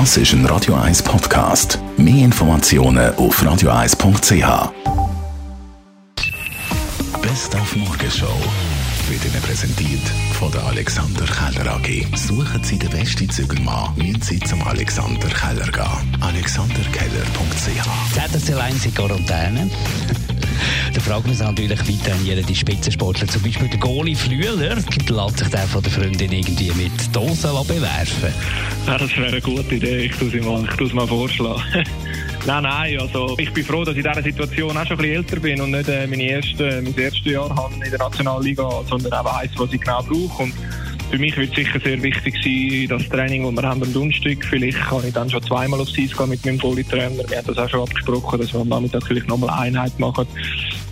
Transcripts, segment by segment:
Das ist ein Radio 1 Podcast. Mehr Informationen auf radio1.ch. Best auf Morgenshow wird Ihnen präsentiert von der Alexander Keller AG. Suchen Sie den besten Zügelmann, müssen Sie zum Alexander Keller gehen. alexanderkeller.ch ZSC 1 in Quarantäne. Fragt man sich natürlich, wie trainieren die Spitzensportler. Zum Beispiel der Goalie Flüeler lässt sich der von der Freundin irgendwie mit Dosen bewerfen. Ja, das wäre eine gute Idee. Ich tue es mal, ich tue es mal vorschlagen. Nein, nein, also ich bin froh, dass ich in dieser Situation auch schon ein bisschen älter bin und nicht äh, meine erste, mein erstes Jahr habe in der Nationalliga, sondern auch weiss, was ich genau brauche. Und für mich wird sicher sehr wichtig sein, das Training, das wir haben am Donnerstag. Vielleicht kann ich dann schon zweimal aufs Eis gehen mit meinem Goalie-Trainer. Wir haben das auch schon abgesprochen, dass wir am Nachmittag vielleicht nochmal Einheit machen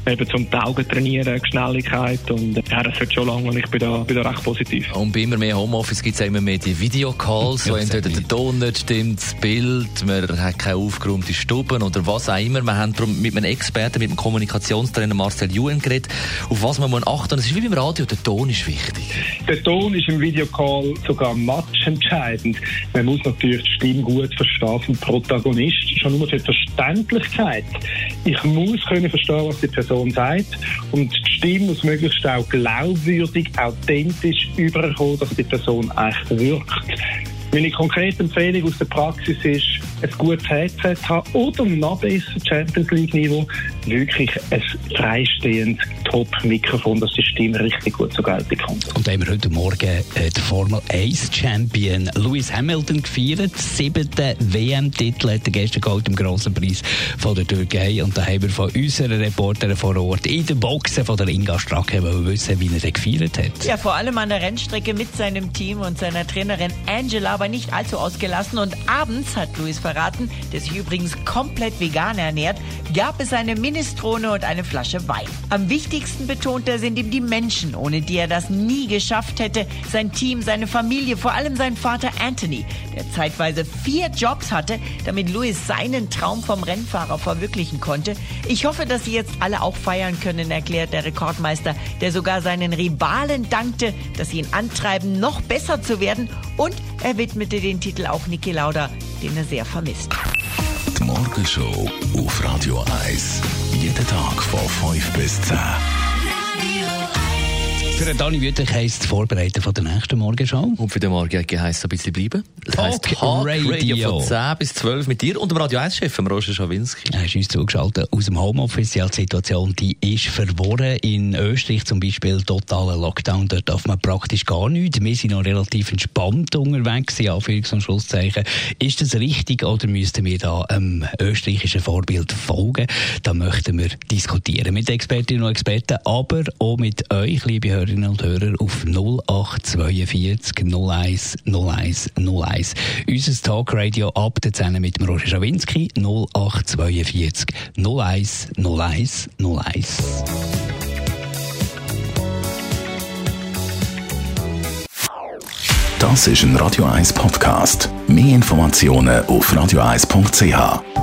eben zum Augen trainieren, Schnelligkeit und ja, das wird schon lange und ich bin da, bin da recht positiv. Und bei immer mehr Homeoffice gibt es immer mehr die Videocalls, wo entweder der Ton nicht stimmt, das Bild, man hat keine aufgeräumte Stuben oder was auch immer. Wir haben mit einem Experten, mit dem Kommunikationstrainer Marcel Juen geredet, auf was man muss achten muss. Es ist wie beim Radio, der Ton ist wichtig. Der Ton ist im Videocall sogar matchentscheidend. Man muss natürlich die Stimme gut verstehen vom Protagonist, schon nur für die Verständlichkeit. Ich muss können verstehen, was die Person Person sagt. Und die Stimme muss möglichst auch glaubwürdig, authentisch überkommen, dass die Person echt wirkt. Meine konkrete Empfehlung aus der Praxis ist, ein gutes Headset haben oder noch besser Champions League Niveau wirklich ein freistehendes Top-Mikrofon, dass die Stimme richtig gut zur Geltung kommt. Und da haben wir heute Morgen äh, den Formel 1 Champion Lewis Hamilton gefeiert. Siebten WM-Titel hat er gestern geholt im grossen Preis von der Türkei. Und da haben wir von unseren Reportern vor Ort in den Boxen von der Inga Stracke wissen, wie er den gefeiert hat. Ja, vor allem an der Rennstrecke mit seinem Team und seiner Trainerin Angela, aber nicht allzu ausgelassen. Und abends hat Lewis verraten, der sich übrigens komplett vegan ernährt, gab es eine Minestrone und eine Flasche Wein. Am wichtigsten betont er sind ihm die Menschen, ohne die er das nie geschafft hätte. Sein Team, seine Familie, vor allem sein Vater Anthony, der zeitweise vier Jobs hatte, damit Lewis seinen Traum vom Rennfahrer verwirklichen konnte. Ich hoffe, dass Sie jetzt alle auch feiern können, erklärt der Rekordmeister, der sogar seinen Rivalen dankte, dass sie ihn antreiben, noch besser zu werden und er widmete den Titel auch Niki Lauda, den er sehr vermisst. Die Morgenshow auf Radio 1. Jeden Tag von 5 bis 10. Für den Dani Wüttrich heisst es Vorbereiten von der nächsten Morgenshow. Und für den Morgen heisst es ein bisschen bleiben. Das heisst Talk Radio. Radio von 10 bis 12 mit dir und dem Radio 1-Chef, Roger Schawinski. Er ist uns zugeschaltet aus dem Homeoffice. Die Situation die ist verworren. In Österreich zum Beispiel totaler Lockdown. Dort darf man praktisch gar nichts. Wir sind noch relativ entspannt unterwegs, in Anführungs- und Schlusszeichen. Ist das richtig oder müssten wir da einem österreichischen Vorbild folgen? Da möchten wir diskutieren mit Expertinnen und Experten, aber auch mit euch, liebe Hörerinnen und Hörer, auf 0842 01 01 01. Unser Talkradio ab der 10 mit dem Roger Schawinski 0842 01 01 01. Das ist ein Radio 1 Podcast. Mehr Informationen auf radio1.ch.